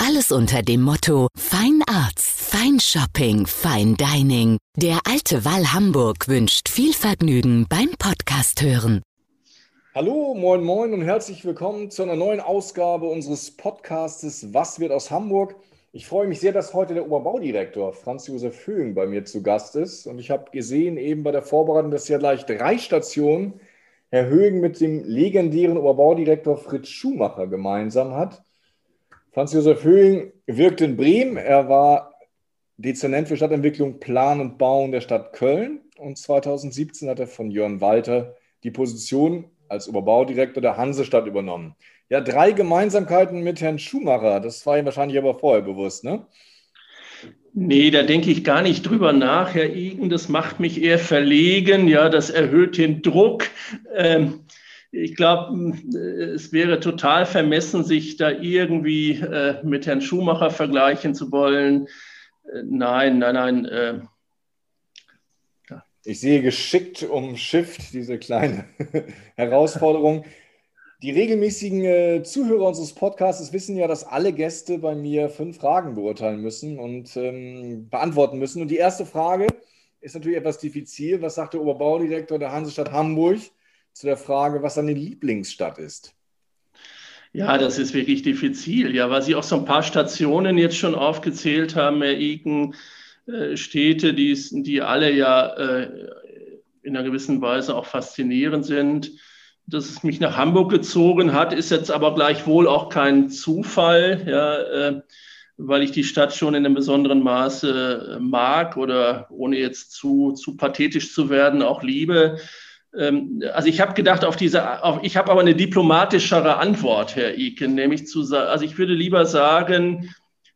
Alles unter dem Motto Fine Arts, Fine Shopping, Fine Dining. Der Alte Wall Hamburg wünscht viel Vergnügen beim Podcast hören. Hallo, moin, moin und herzlich willkommen zu einer neuen Ausgabe unseres Podcastes Was wird aus Hamburg? Ich freue mich sehr, dass heute der Oberbaudirektor Franz Josef Höhing bei mir zu Gast ist. Und ich habe gesehen, eben bei der Vorbereitung, dass ja gleich drei Stationen Herr Höhing mit dem legendären Oberbaudirektor Fritz Schumacher gemeinsam hat. Franz Josef Höhing wirkt in Bremen. Er war Dezernent für Stadtentwicklung, Plan und Bauen der Stadt Köln. Und 2017 hat er von Jörn Walter die Position als Oberbaudirektor der Hansestadt übernommen. Ja, drei Gemeinsamkeiten mit Herrn Schumacher. Das war ihm wahrscheinlich aber vorher bewusst, ne? Nee, da denke ich gar nicht drüber nach, Herr Igen. Das macht mich eher verlegen. Ja, das erhöht den Druck. Ähm, ich glaube, es wäre total vermessen, sich da irgendwie äh, mit Herrn Schumacher vergleichen zu wollen. Äh, nein, nein, nein. Äh, ja. Ich sehe geschickt umschifft diese kleine Herausforderung. Die regelmäßigen Zuhörer unseres Podcasts wissen ja, dass alle Gäste bei mir fünf Fragen beurteilen müssen und ähm, beantworten müssen. Und die erste Frage ist natürlich etwas diffizil. Was sagt der Oberbaudirektor der Hansestadt Hamburg zu der Frage, was seine Lieblingsstadt ist? Ja, das ist wirklich diffizil. Ja, weil Sie auch so ein paar Stationen jetzt schon aufgezählt haben, Herr Iken, äh, Städte, die, die alle ja äh, in einer gewissen Weise auch faszinierend sind dass es mich nach Hamburg gezogen hat, ist jetzt aber gleichwohl auch kein Zufall, ja, äh, weil ich die Stadt schon in einem besonderen Maße mag oder ohne jetzt zu, zu pathetisch zu werden, auch liebe. Ähm, also ich habe gedacht, auf diese, auf, ich habe aber eine diplomatischere Antwort, Herr Iken, nämlich zu sagen, also ich würde lieber sagen,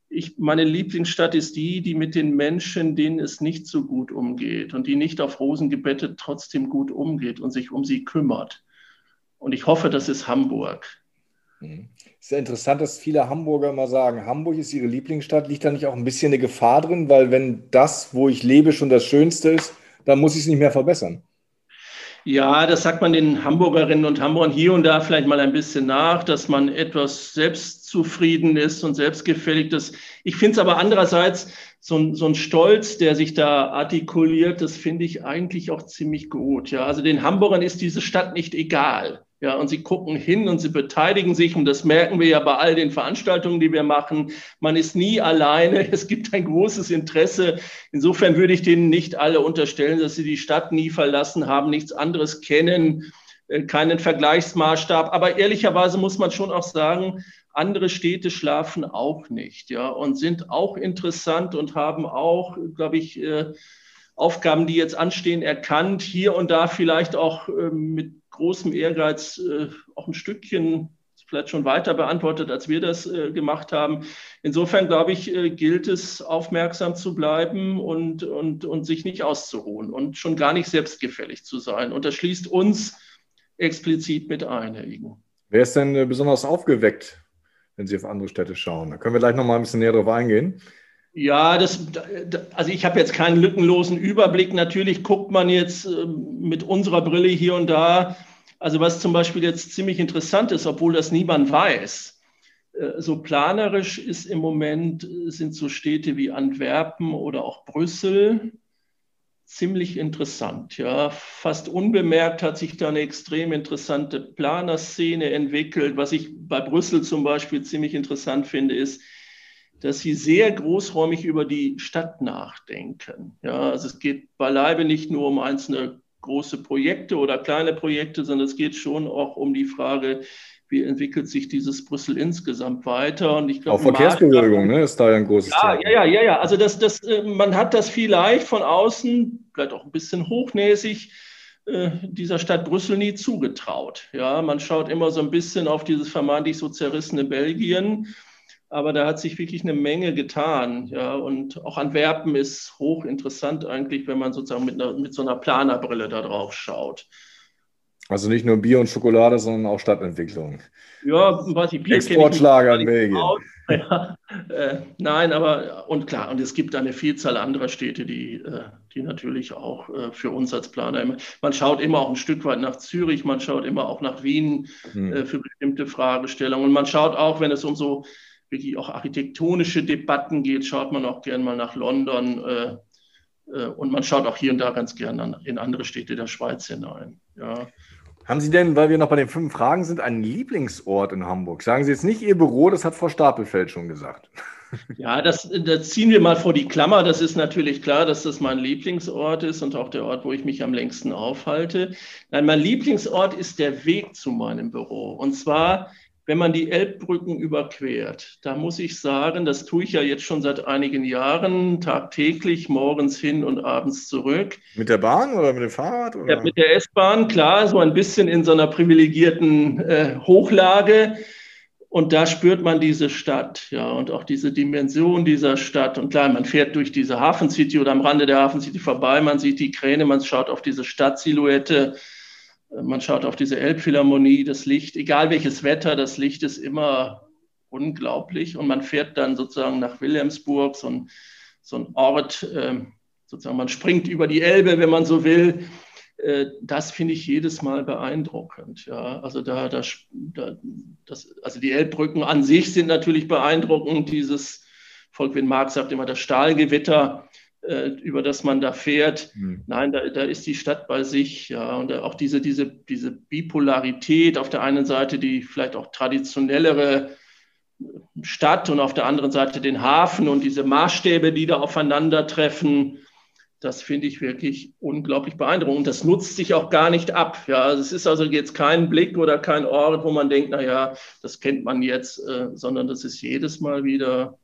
ich, meine Lieblingsstadt ist die, die mit den Menschen, denen es nicht so gut umgeht und die nicht auf Rosen gebettet trotzdem gut umgeht und sich um sie kümmert. Und ich hoffe, das ist Hamburg. Mhm. Es ist ja interessant, dass viele Hamburger immer sagen, Hamburg ist ihre Lieblingsstadt. Liegt da nicht auch ein bisschen eine Gefahr drin? Weil wenn das, wo ich lebe, schon das Schönste ist, dann muss ich es nicht mehr verbessern. Ja, das sagt man den Hamburgerinnen und Hamburgern hier und da vielleicht mal ein bisschen nach, dass man etwas selbstzufrieden ist und selbstgefällig. Das, ich finde es aber andererseits so ein, so ein Stolz, der sich da artikuliert, das finde ich eigentlich auch ziemlich gut. Ja, also den Hamburgern ist diese Stadt nicht egal. Ja, und sie gucken hin und sie beteiligen sich. Und das merken wir ja bei all den Veranstaltungen, die wir machen. Man ist nie alleine. Es gibt ein großes Interesse. Insofern würde ich denen nicht alle unterstellen, dass sie die Stadt nie verlassen haben, nichts anderes kennen, äh, keinen Vergleichsmaßstab. Aber ehrlicherweise muss man schon auch sagen, andere Städte schlafen auch nicht, ja, und sind auch interessant und haben auch, glaube ich, äh, Aufgaben, die jetzt anstehen, erkannt. Hier und da vielleicht auch ähm, mit großem Ehrgeiz äh, auch ein Stückchen vielleicht schon weiter beantwortet, als wir das äh, gemacht haben. Insofern, glaube ich, äh, gilt es, aufmerksam zu bleiben und, und, und sich nicht auszuruhen und schon gar nicht selbstgefällig zu sein. Und das schließt uns explizit mit ein, Herr Igen. Wer ist denn äh, besonders aufgeweckt, wenn Sie auf andere Städte schauen? Da können wir gleich noch mal ein bisschen näher drauf eingehen. Ja, das, also ich habe jetzt keinen lückenlosen Überblick. Natürlich guckt man jetzt ähm, mit unserer Brille hier und da. Also was zum Beispiel jetzt ziemlich interessant ist, obwohl das niemand weiß. Äh, so planerisch ist im Moment, äh, sind so Städte wie Antwerpen oder auch Brüssel ziemlich interessant. Ja, fast unbemerkt hat sich da eine extrem interessante Planerszene entwickelt. Was ich bei Brüssel zum Beispiel ziemlich interessant finde, ist, dass sie sehr großräumig über die Stadt nachdenken. Ja, also es geht beileibe nicht nur um einzelne große Projekte oder kleine Projekte, sondern es geht schon auch um die Frage, wie entwickelt sich dieses Brüssel insgesamt weiter? Und ich glaube, auch Verkehrsbewegung ne, ist da ja ein großes ja, Thema. Ja, ja, ja, Also das, das, äh, man hat das vielleicht von außen, vielleicht auch ein bisschen hochnäsig, äh, dieser Stadt Brüssel nie zugetraut. Ja, man schaut immer so ein bisschen auf dieses vermeintlich so zerrissene Belgien Aber da hat sich wirklich eine Menge getan. Ja, und auch Antwerpen ist hochinteressant eigentlich, wenn man sozusagen mit, einer, mit so einer Planerbrille da drauf schaut. Also nicht nur Bier und Schokolade, sondern auch Stadtentwicklung. Ja, was ich Bier Exportschlager in Belgien. Ja, äh, nein, aber und klar, und es gibt eine Vielzahl anderer Städte, die, äh, die natürlich auch äh, für uns als Planer immer, man schaut immer auch ein Stück weit nach Zürich, man schaut immer auch nach Wien hm. für bestimmte Fragestellungen und man schaut auch, wenn es um so wirklich auch architektonische Debatten geht, schaut man auch gern mal nach London äh, äh, und man schaut auch hier und da ganz gern in andere Städte der Schweiz hinein. Ja. Haben Sie denn, weil wir noch bei den fünf Fragen sind, einen Lieblingsort in Hamburg? Sagen Sie jetzt nicht Ihr Büro, das hat Frau Stapelfeld schon gesagt. Ja, das, das, ziehen wir mal vor die Klammer. Das ist natürlich klar, dass das mein Lieblingsort ist und auch der Ort, wo ich mich am längsten aufhalte. Nein, mein Lieblingsort ist der Weg zu meinem Büro. Und zwar wenn man die Elbbrücken überquert, da muss ich sagen, das tue ich ja jetzt schon seit einigen Jahren, tagtäglich, morgens hin und abends zurück. Mit der Bahn oder mit dem Fahrrad? Oder? Ja, mit der S-Bahn, klar, so ein bisschen in so einer privilegierten äh, Hochlage. Und da spürt man diese Stadt, ja, und auch diese Dimension dieser Stadt. Und klar, man fährt durch diese Hafencity oder am Rande der Hafencity vorbei, man sieht die Kräne, man schaut auf diese Stadtsilhouette man schaut auf diese Elbphilharmonie, das Licht, egal welches Wetter, das Licht ist immer unglaublich. Und man fährt dann sozusagen nach Wilhelmsburg, so ein, so ein Ort, äh, sozusagen man springt über die Elbe, wenn man so will. Äh, das finde ich jedes Mal beeindruckend. Ja, also da, da, das, also die Elbbrücken an sich sind natürlich beeindruckend. Dieses Volkwin Marx sagt immer das Stahlgewitter über das man da fährt. Mhm. Nein, da, da, ist die Stadt bei sich. Ja, und auch diese, diese, diese Bipolarität auf der einen Seite, die vielleicht auch traditionellere Stadt und auf der anderen Seite den Hafen und diese Maßstäbe, die da aufeinandertreffen. Das finde ich wirklich unglaublich beeindruckend. Und das nutzt sich auch gar nicht ab. Ja, also es ist also jetzt kein Blick oder kein Ort, wo man denkt, naja, das kennt man jetzt, äh, sondern das ist jedes Mal wieder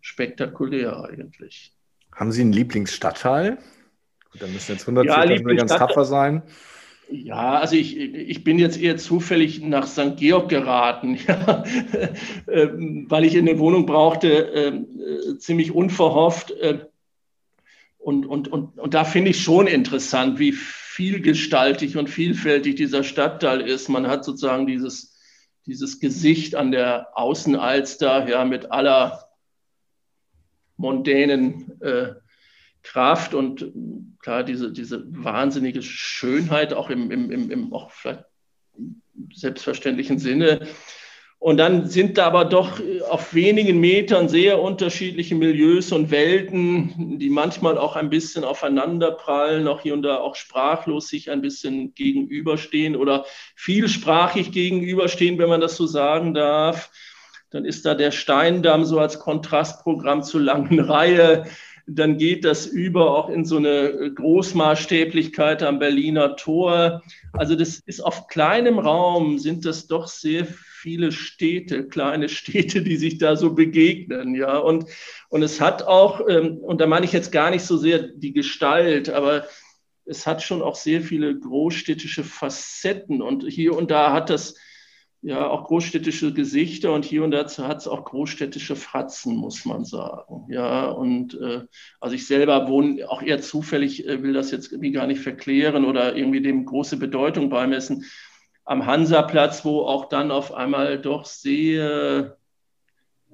spektakulär eigentlich. Haben Sie einen Lieblingsstadtteil? Gut, da müssen jetzt 100 ja, ganz tapfer sein. Ja, also ich, ich bin jetzt eher zufällig nach St. Georg geraten, ja, ähm, weil ich eine Wohnung brauchte, ähm, äh, ziemlich unverhofft. Äh, und, und, und, und da finde ich schon interessant, wie vielgestaltig und vielfältig dieser Stadtteil ist. Man hat sozusagen dieses, dieses Gesicht an der Außenalster, ja, mit aller mondänen äh, Kraft und klar, diese, diese wahnsinnige Schönheit auch im, im, im, im auch vielleicht selbstverständlichen Sinne. Und dann sind da aber doch auf wenigen Metern sehr unterschiedliche Milieus und Welten, die manchmal auch ein bisschen aufeinanderprallen, auch hier und da auch sprachlos sich ein bisschen gegenüberstehen oder vielsprachig gegenüberstehen, wenn man das so sagen darf. Dann ist da der Steindamm so als Kontrastprogramm zur langen Reihe. Dann geht das über auch in so eine Großmaßstäblichkeit am Berliner Tor. Also das ist auf kleinem Raum sind das doch sehr viele Städte, kleine Städte, die sich da so begegnen, ja. Und, und es hat auch, ähm, und da meine ich jetzt gar nicht so sehr die Gestalt, aber es hat schon auch sehr viele großstädtische Facetten. Und hier und da hat das ja auch großstädtische Gesichter und hier und da hat es auch großstädtische Fratzen, muss man sagen. Ja, und äh, also ich selber wohne auch eher zufällig, äh, will das jetzt irgendwie gar nicht verklären oder irgendwie dem große Bedeutung beimessen. Am Hansaplatz, wo auch dann auf einmal doch sehr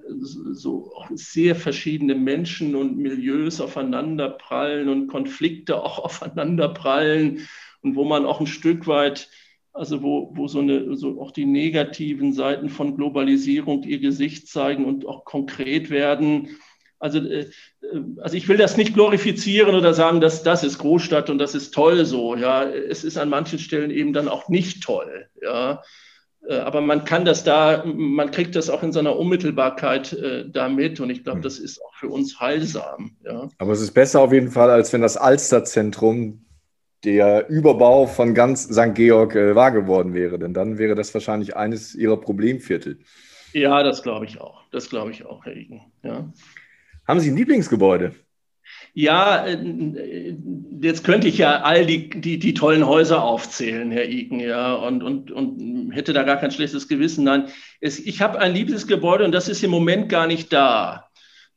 so sehr verschiedene Menschen und Milieus aufeinanderprallen und Konflikte auch aufeinanderprallen und wo man auch ein Stück weit also wo, wo so, eine, so auch die negativen Seiten von Globalisierung ihr Gesicht zeigen und auch konkret werden. Also, äh, also ich will das nicht glorifizieren oder sagen, dass das ist Großstadt und das ist toll so. Ja, es ist an manchen Stellen eben dann auch nicht toll. Ja, äh, aber man kann das da, man kriegt das auch in seiner Unmittelbarkeit äh, da mit und ich glaube, hm. das ist auch für uns heilsam. Ja. Aber es ist besser auf jeden Fall, als wenn das Alsterzentrum der Überbau von ganz St. Georg äh, wahr geworden wäre. Denn dann wäre das wahrscheinlich eines ihrer Problemviertel. Ja, das glaube ich auch. Das glaube ich auch, Herr Igen. Ja. Haben Sie ein Lieblingsgebäude? Ja, äh, jetzt könnte ich ja all die, die, die tollen Häuser aufzählen, Herr Iken, ja, und, und, und hätte da gar kein schlechtes Gewissen. Nein, es, ich habe ein liebes Gebäude und das ist im Moment gar nicht da.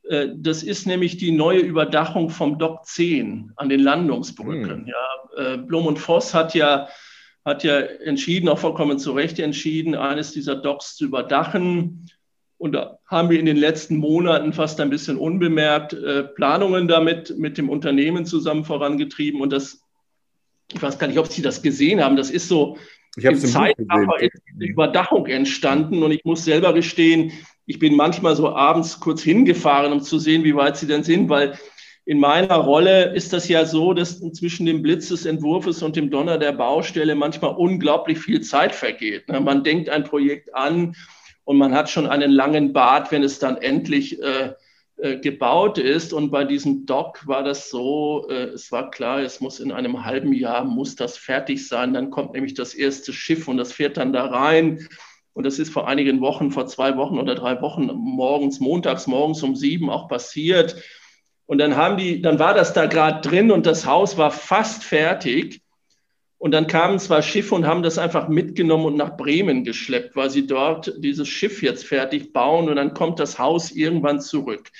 Äh, das ist nämlich die neue Überdachung vom Dock 10 an den Landungsbrücken. Hm. Ja, äh, Blum und Voss hat ja, hat ja entschieden, auch vollkommen zu Recht entschieden, eines dieser Docks zu überdachen. Und da haben wir in den letzten Monaten fast ein bisschen unbemerkt äh, Planungen damit mit dem Unternehmen zusammen vorangetrieben. Und das, ich weiß gar nicht, ob Sie das gesehen haben, das ist so im Zeitraffer Überdachung entstanden. Und ich muss selber gestehen, ich bin manchmal so abends kurz hingefahren, um zu sehen, wie weit sie denn sind, weil in meiner Rolle ist das ja so, dass zwischen dem Blitz des Entwurfs und dem Donner der Baustelle manchmal unglaublich viel Zeit vergeht. Ne? Man denkt ein Projekt an, und man hat schon einen langen Bart, wenn es dann endlich äh, äh, gebaut ist. Und bei diesem Dock war das so, äh, es war klar, es muss in einem halben Jahr, muss das fertig sein. Dann kommt nämlich das erste Schiff und das fährt dann da rein. Und das ist vor einigen Wochen, vor zwei Wochen oder drei Wochen morgens, montags morgens um sieben auch passiert. Und dann haben die, dann war das da gerade drin und das Haus war fast fertig. Und dann kamen zwei Schiffe und haben das einfach mitgenommen und nach Bremen geschleppt, weil sie dort dieses Schiff jetzt fertig bauen und dann kommt das Haus irgendwann zurück.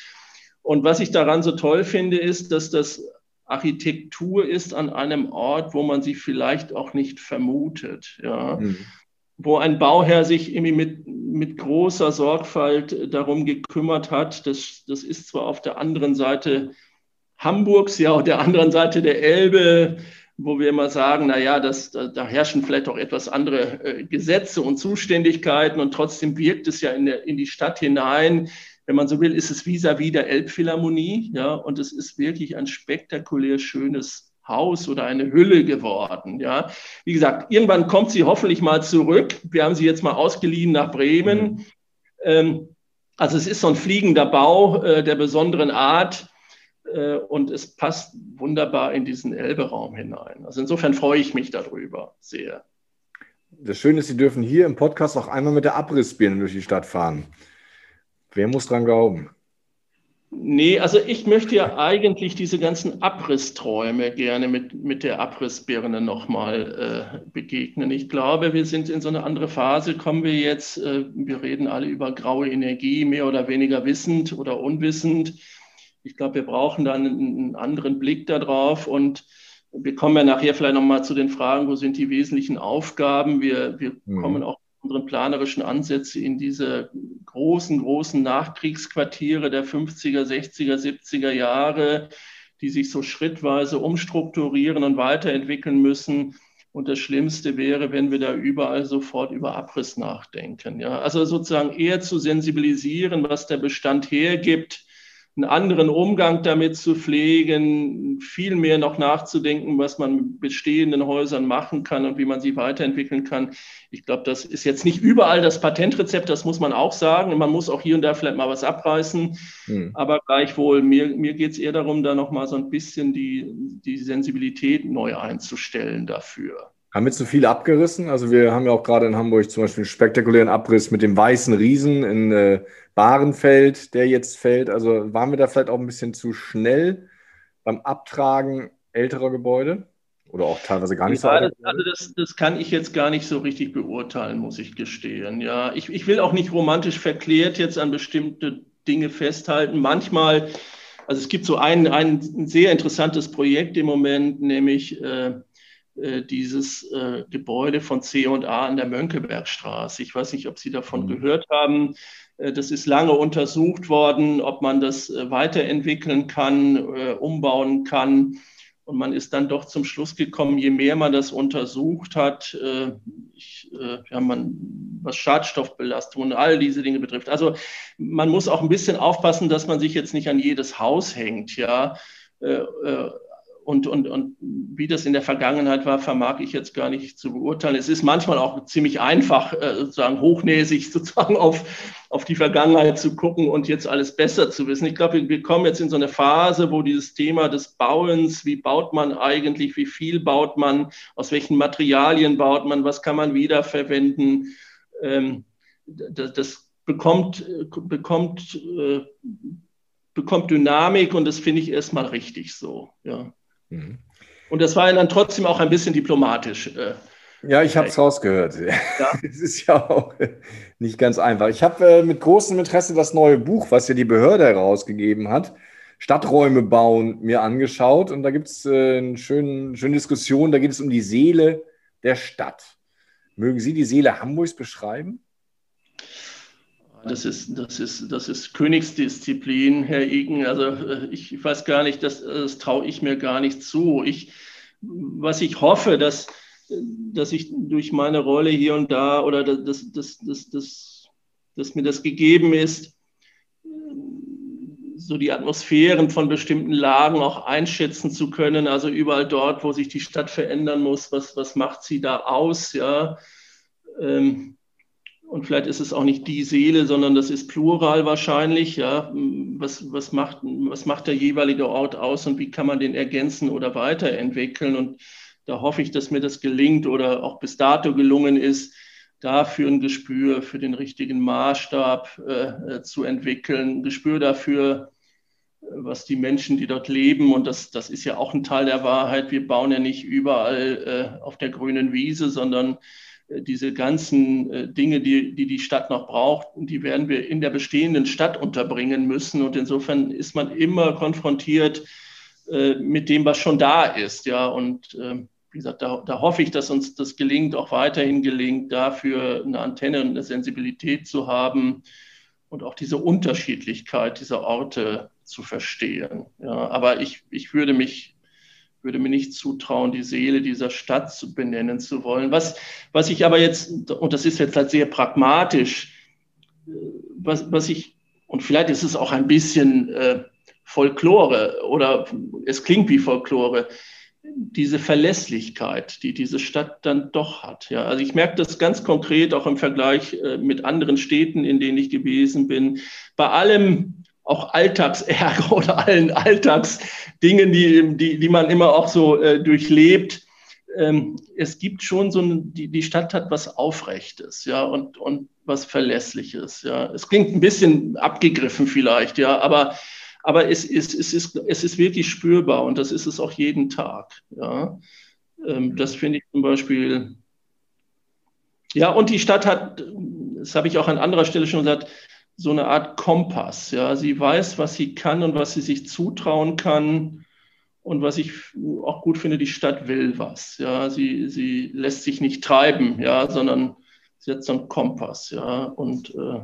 Und was ich daran so toll finde, ist, dass das Architektur ist an einem Ort, wo man sie vielleicht auch nicht vermutet. Ja. Mhm. Wo ein Bauherr sich irgendwie mit, mit großer Sorgfalt darum gekümmert hat. Das, das ist zwar auf der anderen Seite Hamburgs, ja, auf der anderen Seite der Elbe wo wir immer sagen, na ja, das, da, da herrschen vielleicht auch etwas andere äh, Gesetze und Zuständigkeiten und trotzdem wirkt es ja in, der, in die Stadt hinein. Wenn man so will, ist es vis-à-vis -vis der Elbphilharmonie, ja, und es ist wirklich ein spektakulär schönes Haus oder eine Hülle geworden, ja. Wie gesagt, irgendwann kommt sie hoffentlich mal zurück. Wir haben sie jetzt mal ausgeliehen nach Bremen. Mhm. Ähm, also es ist so ein fliegender Bau äh, der besonderen Art äh, und es passt wunderbar in diesen Elbe-Raum hinein. Also insofern freue ich mich darüber sehr. Das Schöne ist, Sie dürfen hier im Podcast auch einmal mit der Abrissbirne durch die Stadt fahren. Wer muss dran glauben? Nee, also ich möchte ja eigentlich diese ganzen Abrissträume gerne mit, mit der Abrissbirne nochmal äh, begegnen. Ich glaube, wir sind in so eine andere Phase, kommen wir jetzt, äh, wir reden alle über graue Energie, mehr oder weniger wissend oder unwissend. Ich glaube, wir brauchen dann einen anderen Blick darauf und wir kommen ja nachher vielleicht nochmal zu den Fragen, wo sind die wesentlichen Aufgaben. Wir, wir mhm. kommen auch unseren planerischen Ansätze in diese großen, großen Nachkriegsquartiere der 50er, 60er, 70er Jahre, die sich so schrittweise umstrukturieren und weiterentwickeln müssen. Und das Schlimmste wäre, wenn wir da überall sofort über Abriss nachdenken. Ja, also sozusagen eher zu sensibilisieren, was der Bestand hergibt, einen anderen Umgang damit zu pflegen, viel mehr noch nachzudenken, was man mit bestehenden Häusern machen kann und wie man sie weiterentwickeln kann. Ich glaube, das ist jetzt nicht überall das Patentrezept, das muss man auch sagen. Man muss auch hier und da vielleicht mal was abreißen. Hm. Aber gleichwohl, mir, mir geht es eher darum, da noch mal so ein bisschen die, die Sensibilität neu einzustellen dafür. Haben wir zu viel abgerissen? Also wir haben ja auch gerade in Hamburg zum Beispiel einen spektakulären Abriss mit dem weißen Riesen in äh, Bahrenfeld, der jetzt fällt. Also waren wir da vielleicht auch ein bisschen zu schnell beim Abtragen älterer Gebäude? Oder auch teilweise gar nicht ja, so. Also das, das, kann ich jetzt gar nicht so richtig beurteilen, muss ich gestehen. Ja, ich, ich will auch nicht romantisch verklärt jetzt an bestimmte Dinge festhalten. Manchmal, also es gibt so ein, ein sehr interessantes Projekt im Moment, nämlich äh, dieses äh, Gebäude von C&A an der Mönckebergstraße. Ich weiß nicht, ob Sie davon mhm. gehört haben. Äh, das ist lange untersucht worden, ob man das äh, weiterentwickeln kann, äh, umbauen kann. Und man ist dann doch zum Schluss gekommen, je mehr man das untersucht hat, ich, ja, man, was Schadstoffbelastung und all diese Dinge betrifft. Also man muss auch ein bisschen aufpassen, dass man sich jetzt nicht an jedes Haus hängt, ja und, und, und wie das in der Vergangenheit war, vermag ich jetzt gar nicht zu beurteilen. Es ist manchmal auch ziemlich einfach, äh, sozusagen hochnäsig sozusagen auf, auf die Vergangenheit zu gucken und jetzt alles besser zu wissen. Ich glaube, wir kommen jetzt in so eine Phase, wo dieses Thema des Bauens, wie baut man eigentlich, wie viel baut man, aus welchen Materialien baut man, was kann man wiederverwenden, ähm, das, bekommt, bekommt äh, bekommt Dynamik und das finde ich erstmal richtig so. Ja. Mhm. Und das war dann trotzdem auch ein bisschen diplomatisch. Äh, ja, ich habe es rausgehört. Ja? Es ist ja auch nicht ganz einfach. Ich habe äh, mit großem Interesse das neue Buch, was ja die Behörde herausgegeben hat, Stadträume bauen, mir angeschaut. Und da gibt es äh, eine schöne, schöne Diskussion. Da geht es um die Seele der Stadt. Mögen Sie die Seele Hamburgs beschreiben? Das ist, das, ist, das ist Königsdisziplin, Herr Igen. Also äh, ich weiß gar nicht, das, das traue ich mir gar nicht zu. Ich, was ich hoffe, dass, dass ich durch meine Rolle hier und da oder dass, dass, dass, dass, dass mir das gegeben ist, so die Atmosphären von bestimmten Lagen auch einschätzen zu können. Also überall dort, wo sich die Stadt verändern muss, was, was macht sie da aus? Ja. Ähm, und vielleicht ist es auch nicht die Seele, sondern das ist plural wahrscheinlich. Ja, was, was, macht, was macht der jeweilige Ort aus und wie kann man den ergänzen oder weiterentwickeln? Und da hoffe ich, dass mir das gelingt oder auch bis dato gelungen ist, dafür ein Gespür für den richtigen Maßstab äh, zu entwickeln, ein Gespür dafür, was die Menschen, die dort leben, und das, das ist ja auch ein Teil der Wahrheit, wir bauen ja nicht überall äh, auf der grünen Wiese, sondern diese ganzen äh, Dinge, die, die die Stadt noch braucht, die werden wir in der bestehenden Stadt unterbringen müssen. Und insofern ist man immer konfrontiert äh, mit dem, was schon da ist. Ja, und äh, wie gesagt, da, da hoffe ich, dass uns das gelingt, auch weiterhin gelingt, dafür eine Antenne und eine Sensibilität zu haben und auch diese Unterschiedlichkeit dieser Orte zu verstehen. Ja, aber ich, ich würde mich würde mir nicht zutrauen, die Seele dieser Stadt zu benennen zu wollen. Was, was ich aber jetzt, und das ist jetzt halt sehr pragmatisch, was, was ich, und vielleicht ist es auch ein bisschen äh, Folklore oder es klingt wie Folklore, diese Verlässlichkeit, die diese Stadt dann doch hat. Ja, also ich merke das ganz konkret auch im Vergleich äh, mit anderen Städten, in denen ich gewesen bin. Bei allem auch Alltagsärger oder allen Alltagsdingen, die, die, die man immer auch so äh, durchlebt. Ähm, es gibt schon so ein, die, die Stadt hat was Aufrechtes, ja, und, und was Verlässliches, ja. Es klingt ein bisschen abgegriffen vielleicht, ja, aber, aber es, ist, es, ist, es ist wirklich spürbar und das ist es auch jeden Tag, ja. Ähm, das finde ich zum Beispiel, ja, und die Stadt hat, das habe ich auch an anderer Stelle schon gesagt, so eine Art Kompass. Ja, sie weiß, was sie kann und was sie sich zutrauen kann. Und was ich auch gut finde, die Stadt will was. Ja, sie, sie lässt sich nicht treiben, ja, sondern sie hat so einen Kompass. Ja, und äh,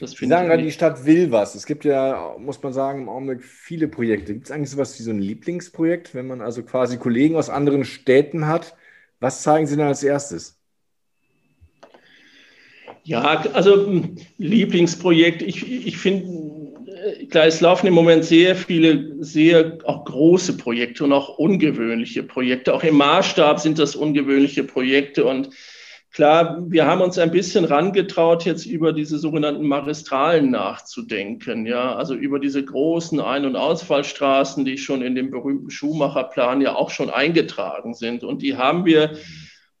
das finde ich. Sie sagen gerade, die Stadt will was. Es gibt ja, muss man sagen, im Augenblick viele Projekte. Gibt es eigentlich sowas wie so ein Lieblingsprojekt, wenn man also quasi Kollegen aus anderen Städten hat? Was zeigen Sie dann als erstes? Ja, also hm, Lieblingsprojekt, ich, ich finde, äh, klar, es laufen im Moment sehr viele, sehr auch große Projekte und auch ungewöhnliche Projekte. Auch im Maßstab sind das ungewöhnliche Projekte. Und klar, wir haben uns ein bisschen rangetraut, jetzt über diese sogenannten Magistralen nachzudenken. Ja, also über diese großen Ein- und Ausfallstraßen, die schon in dem berühmten Schuhmacherplan ja auch schon eingetragen sind. Und die haben wir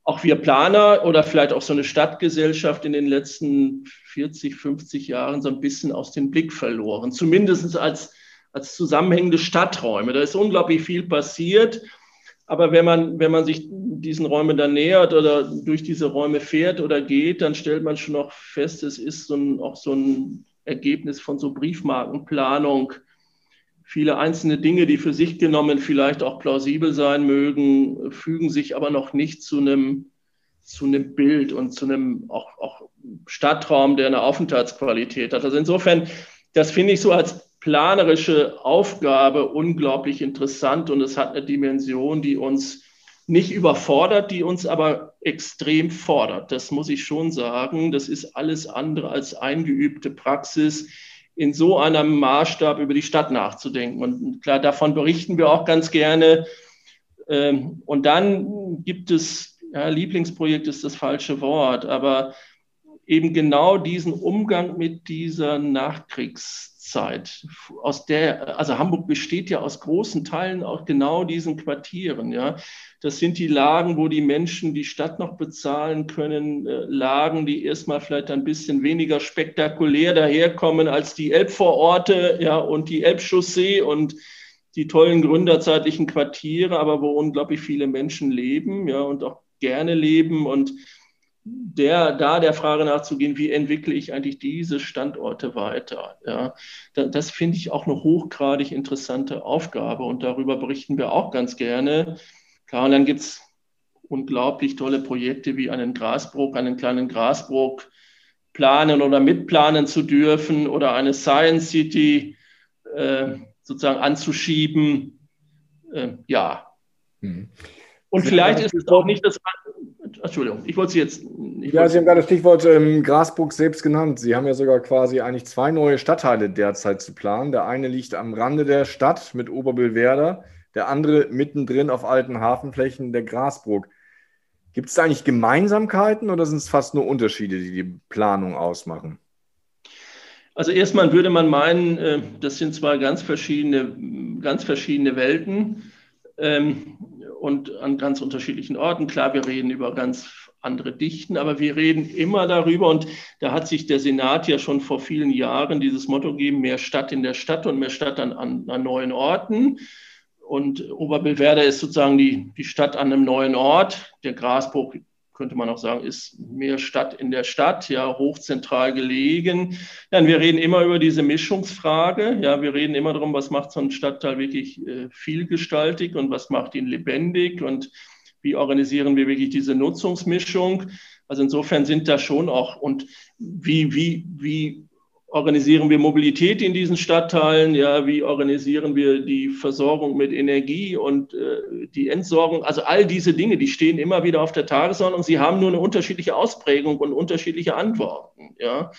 auch wir Planer oder vielleicht auch so eine Stadtgesellschaft in den letzten 40, 50 Jahren so ein bisschen aus dem Blick verloren. Zumindest als, als zusammenhängende Stadträume. Da ist unglaublich viel passiert. Aber wenn man, wenn man sich diesen Räumen dann nähert oder durch diese Räume fährt oder geht, dann stellt man schon noch fest, es ist so ein, auch so ein Ergebnis von so Briefmarkenplanung Viele einzelne Dinge, die für sich genommen vielleicht auch plausibel sein mögen, fügen sich aber noch nicht zu einem, zu einem Bild und zu einem auch, auch Stadtraum, der eine Aufenthaltsqualität hat. Also insofern, das finde ich so als planerische Aufgabe unglaublich interessant und es hat eine Dimension, die uns nicht überfordert, die uns aber extrem fordert. Das muss ich schon sagen. Das ist alles andere als eingeübte Praxis in so einem Maßstab über die Stadt nachzudenken. Und klar, davon berichten wir auch ganz gerne. Ähm, und dann gibt es, ja, Lieblingsprojekt ist das falsche Wort, aber eben genau diesen Umgang mit dieser Nachkriegszeit aus der, also Hamburg besteht ja aus großen Teilen auch genau diesen Quartieren, ja. Das sind die Lagen, wo die Menschen die Stadt noch bezahlen können, äh, Lagen, die erstmal vielleicht ein bisschen weniger spektakulär daherkommen als die Elbvororte, ja, und die Elbchaussee und die tollen gründerzeitlichen Quartiere, aber wo unglaublich viele Menschen leben, ja, und auch gerne leben und der, da der Frage nachzugehen, wie entwickle ich eigentlich diese Standorte weiter? Ja, das, das finde ich auch eine hochgradig interessante Aufgabe und darüber berichten wir auch ganz gerne. Klar, und dann gibt es unglaublich tolle Projekte wie einen Grasbrook, einen kleinen Grasbrook planen oder mitplanen zu dürfen oder eine Science City äh, sozusagen anzuschieben. Äh, ja. Mhm. Und vielleicht ist es auch nicht das Entschuldigung, ich wollte Sie jetzt. ja, Sie haben gerade das Stichwort ähm, Grasburg selbst genannt. Sie haben ja sogar quasi eigentlich zwei neue Stadtteile derzeit zu planen. Der eine liegt am Rande der Stadt mit Oberbillwerder, der andere mittendrin auf alten Hafenflächen der Grasburg. Gibt es da eigentlich Gemeinsamkeiten oder sind es fast nur Unterschiede, die die Planung ausmachen? Also erstmal würde man meinen, äh, das sind zwei ganz verschiedene, ganz verschiedene Welten. Ähm, und an ganz unterschiedlichen Orten. Klar, wir reden über ganz andere Dichten, aber wir reden immer darüber und da hat sich der Senat ja schon vor vielen Jahren dieses Motto gegeben, mehr Stadt in der Stadt und mehr Stadt an, an, an neuen Orten. Und Oberbillwerder ist sozusagen die, die Stadt an einem neuen Ort. Der Grasburg könnte man auch sagen, ist mehr Stadt in der Stadt, ja, hochzentral gelegen. Ja, wir reden immer über diese Mischungsfrage. Ja, wir reden immer darum, was macht so ein Stadtteil wirklich äh, vielgestaltig und was macht ihn lebendig und wie organisieren wir wirklich diese Nutzungsmischung. Also insofern sind da schon auch und wie, wie, wie organisieren wir Mobilität in diesen Stadtteilen? Ja, wie organisieren wir die Versorgung mit Energie und äh, die Entsorgung? Also all diese Dinge, die stehen immer wieder auf der Tagesordnung. Sie haben nur eine unterschiedliche Ausprägung und unterschiedliche Antworten. Ja,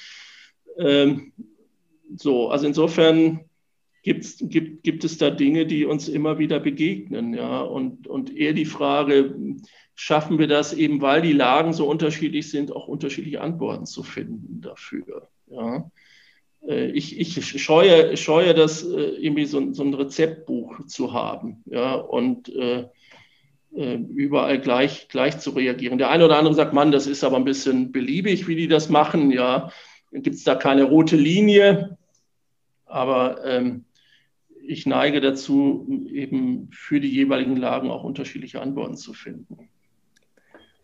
ähm, so, also insofern gibt's, gibt, gibt es da Dinge, die uns immer wieder begegnen. Ja, und, und eher die Frage, schaffen wir das eben, weil die Lagen so unterschiedlich sind, auch unterschiedliche Antworten zu finden dafür. Ja. Äh, ich, ich scheue, scheue das, äh, irgendwie so, so, ein Rezeptbuch zu haben ja, und äh, äh, überall gleich, gleich zu reagieren. Der eine oder andere sagt, Mann, das ist aber ein bisschen beliebig, wie die das machen. Ja, gibt es da keine rote Linie, aber ähm, ich neige dazu, eben für die jeweiligen Lagen auch unterschiedliche Antworten zu finden.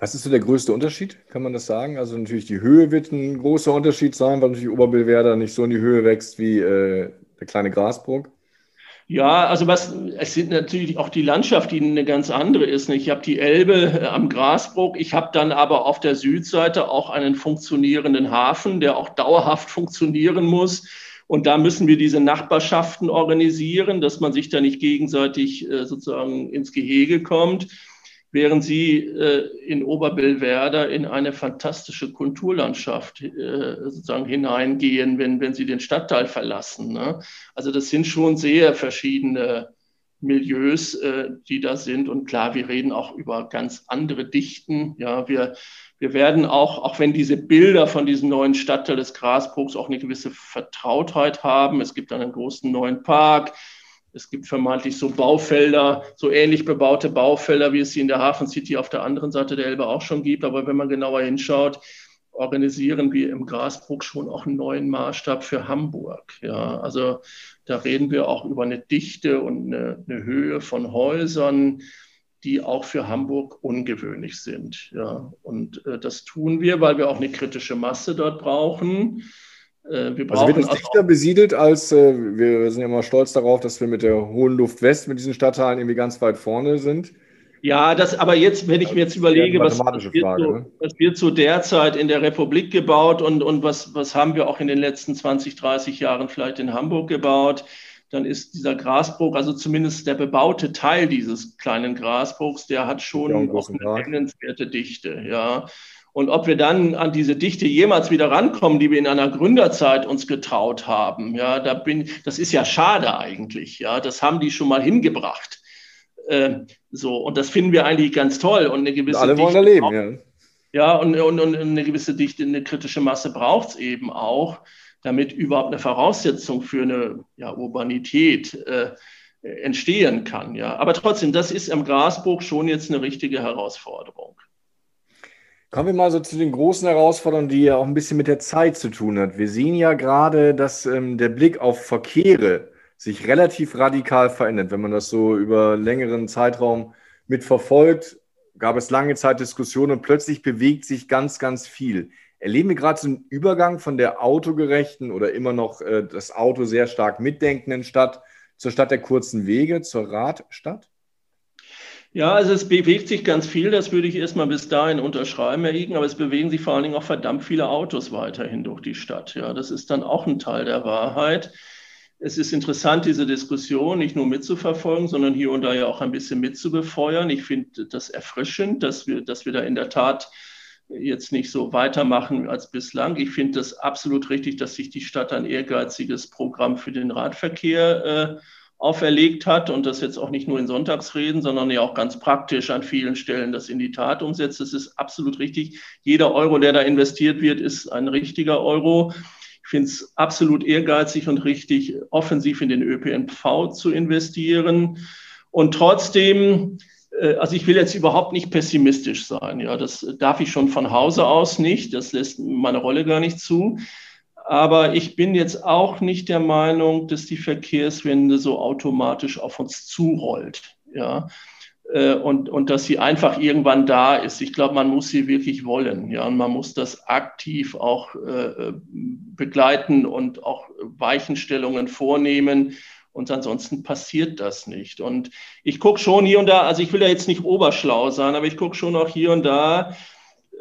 Was ist so der größte Unterschied, kann man das sagen? Also natürlich die Höhe wird ein großer Unterschied sein, weil natürlich Oberbillwerder nicht so in die Höhe wächst wie äh, der kleine Grasburg. Ja, also was, es sind natürlich auch die Landschaft, die eine ganz andere ist. Ich habe die Elbe äh, am Grasbruck, ich habe dann aber auf der Südseite auch einen funktionierenden Hafen, der auch dauerhaft funktionieren muss. Und da müssen wir diese Nachbarschaften organisieren, dass man sich da nicht gegenseitig äh, sozusagen ins Gehege kommt während sie äh, in Oberbillwerder in eine fantastische Kulturlandschaft äh, sozusagen hineingehen, wenn, wenn sie den Stadtteil verlassen. Ne? Also das sind schon sehr verschiedene Milieus, äh, die da sind. Und klar, wir reden auch über ganz andere Dichten. Ja, wir, wir werden auch, auch wenn diese Bilder von diesem neuen Stadtteil des Grasbruchs auch eine gewisse Vertrautheit haben. Es gibt einen großen neuen Park. Es gibt vermeintlich so Baufelder, so ähnlich bebaute Baufelder, wie es sie in der Hafen City auf der anderen Seite der Elbe auch schon gibt. Aber wenn man genauer hinschaut, organisieren wir im Grasbruck schon auch einen neuen Maßstab für Hamburg. Ja, also da reden wir auch über eine Dichte und eine, eine Höhe von Häusern, die auch für Hamburg ungewöhnlich sind. Ja, und äh, das tun wir, weil wir auch eine kritische Masse dort brauchen. Äh, also wird es dichter besiedelt als, äh, wir sind ja immer stolz darauf, dass wir mit der Hohen Luft West, mit diesen Stadtteilen irgendwie ganz weit vorne sind. Ja, das, aber jetzt, wenn ich mir jetzt überlege, was, was, wird Frage, so, ne? was wird so derzeit in der Republik gebaut und, und was, was haben wir auch in den letzten 20, 30 Jahren vielleicht in Hamburg gebaut, dann ist dieser Grasbruch, also zumindest der bebaute Teil dieses kleinen Grasbruchs, der hat schon ja, auch eine nennenswerte Dichte, ja. Und ob wir dann an diese Dichte jemals wieder rankommen, die wir in einer Gründerzeit uns getraut haben, ja, da bin, das ist ja schade eigentlich, ja, das haben die schon mal hingebracht. Äh, so, und das finden wir eigentlich ganz toll. Und eine gewisse alle wollen Dichte erleben, ja. Ja, und, und, und eine gewisse Dichte, eine kritische Masse braucht es eben auch. damit überhaupt eine Voraussetzung für eine ja, Urbanität äh, entstehen kann. Ja. Aber trotzdem, das ist am Grasburg schon jetzt eine richtige Herausforderung. Kommen wir mal so zu den großen Herausforderungen, die ja auch ein bisschen mit der Zeit zu tun hat. Wir sehen ja gerade, dass ähm, der Blick auf Verkehre sich relativ radikal verändert. Wenn man das so über längeren Zeitraum mitverfolgt, gab es lange Zeit Diskussionen und plötzlich bewegt sich ganz, ganz viel. Erleben wir gerade so einen Übergang von der autogerechten oder immer noch äh, das Auto sehr stark mitdenkenden Stadt zur Stadt der kurzen Wege, zur Radstadt? Ja, also es bewegt sich ganz viel, das würde ich erstmal bis dahin unterschreiben, Herr Igen, aber es bewegen sich vor allen Dingen auch verdammt viele Autos weiterhin durch die Stadt. Ja, das ist dann auch ein Teil der Wahrheit. Es ist interessant, diese Diskussion nicht nur mitzuverfolgen, sondern hier und da ja auch ein bisschen mitzubefeuern. Ich finde das erfrischend, dass wir, dass wir da in der Tat jetzt nicht so weitermachen als bislang. Ich finde das absolut richtig, dass sich die Stadt ein ehrgeiziges Programm für den Radverkehr äh, auferlegt hat und das jetzt auch nicht nur in Sonntagsreden, sondern ja auch ganz praktisch an vielen Stellen das in die Tat umsetzt. Das ist absolut richtig. Jeder Euro, der da investiert wird, ist ein richtiger Euro. Ich finde es absolut ehrgeizig und richtig, offensiv in den ÖPNV zu investieren. Und trotzdem, äh, also ich will jetzt überhaupt nicht pessimistisch sein. Ja, das darf ich schon von Hause aus nicht. Das lässt meine Rolle gar nicht zu. Aber ich bin jetzt auch nicht der Meinung, dass die Verkehrswende so automatisch auf uns zurollt. Ja. Äh, und, und dass sie einfach irgendwann da ist. Ich glaube, man muss sie wirklich wollen. Ja, und man muss das aktiv auch äh, begleiten und auch Weichenstellungen vornehmen. Und ansonsten passiert das nicht. Und ich gucke schon hier und da, also ich will ja jetzt nicht oberschlau sein, aber ich gucke schon auch hier und da, äh,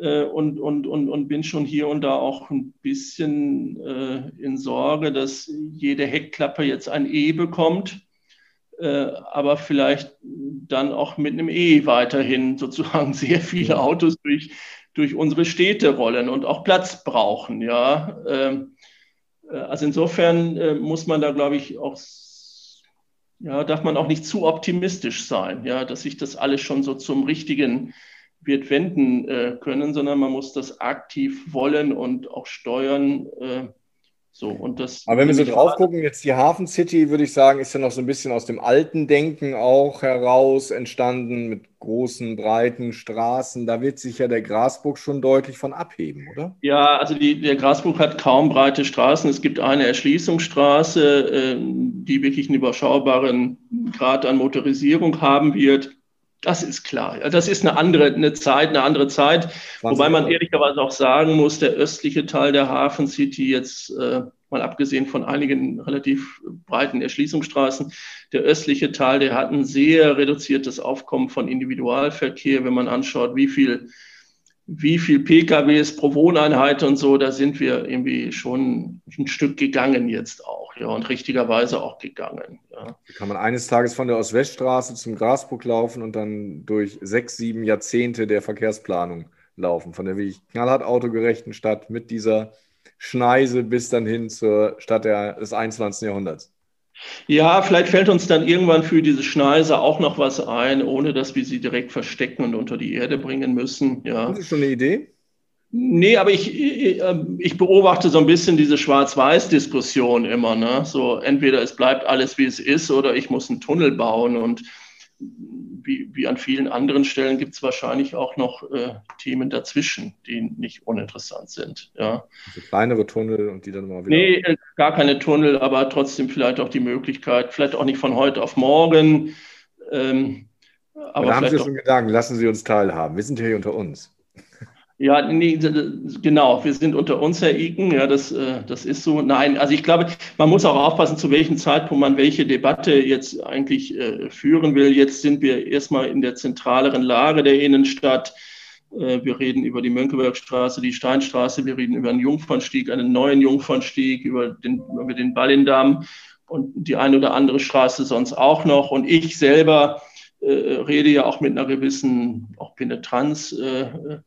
und, und, und, und bin schon hier und da auch ein bisschen äh, in Sorge, dass jede Heckklappe jetzt ein E bekommt, äh, aber vielleicht dann auch mit einem E weiterhin sozusagen sehr viele Autos durch, durch unsere Städte rollen und auch Platz brauchen. Ja? Ähm, äh, also insofern äh, muss man da, glaube ich, auch ja, darf man auch nicht zu optimistisch sein, ja, dass sich das alles schon so zum richtigen wird wenden äh, können, sondern man muss das aktiv wollen und auch steuern. Äh, so, und das Aber wenn wir so drauf gucken, jetzt die Hafen City, würde ich sagen, ist ja noch so ein bisschen aus dem alten Denken auch heraus entstanden mit großen, breiten Straßen. Da wird sich ja der Grasburg schon deutlich von abheben, oder? Ja, also die, der Grasburg hat kaum breite Straßen. Es gibt eine Erschließungsstraße, äh, die wirklich einen überschaubaren Grad an Motorisierung haben wird. Das ist klar. Das ist eine andere eine Zeit, eine andere Zeit. Wobei man ehrlicherweise auch sagen muss, der östliche Teil der Hafen City jetzt äh, mal abgesehen von einigen relativ breiten Erschließungsstraßen, der östliche Teil, der hat ein sehr reduziertes Aufkommen von Individualverkehr, wenn man anschaut, wie viel wie viel PKWs pro Wohneinheit und so, da sind wir irgendwie schon ein Stück gegangen jetzt auch, ja, und richtigerweise auch gegangen. Ja. Kann man eines Tages von der Ost-West-Straße zum Grasburg laufen und dann durch sechs, sieben Jahrzehnte der Verkehrsplanung laufen, von der wirklich knallhart autogerechten Stadt mit dieser Schneise bis dann hin zur Stadt der, des 21. Jahrhunderts. Ja, vielleicht fällt uns dann irgendwann für diese Schneise auch noch was ein, ohne dass wir sie direkt verstecken und unter die Erde bringen müssen. Ja. Das ist schon eine Idee? Nee, aber ich, ich, ähm, ich beobachte so ein bisschen diese Schwarz-Weiß-Diskussion immer. Ne? So entweder es bleibt alles, wie es ist, oder ich muss einen Tunnel bauen. Und wie, wie an vielen anderen Stellen gibt es wahrscheinlich auch noch äh, Themen dazwischen, die nicht uninteressant sind. Ja. Also kleinere Tunnel und die dann mal wieder. Nee, äh, gar keine Tunnel, aber trotzdem vielleicht auch die Möglichkeit, vielleicht auch nicht von heute auf morgen. Ähm, aber da haben Sie schon Gedanken, lassen Sie uns teilhaben. Wir sind hier unter uns. Ja, nee, genau. Wir sind unter uns, Herr Iken. Ja, das, äh, das ist so. Nein, also ich glaube, man muss auch aufpassen, zu welchem Zeitpunkt man welche Debatte jetzt eigentlich äh, führen will. Jetzt sind wir erstmal in der zentraleren Lage der Innenstadt. Äh, wir reden über die Mönckebergstraße, die Steinstraße. Wir reden über einen Jungfernstieg, einen neuen Jungfernstieg, über den, über den Ballindamm und die eine oder andere Straße sonst auch noch. Und ich selber äh, rede ja auch mit einer gewissen auch Penetranz. Äh,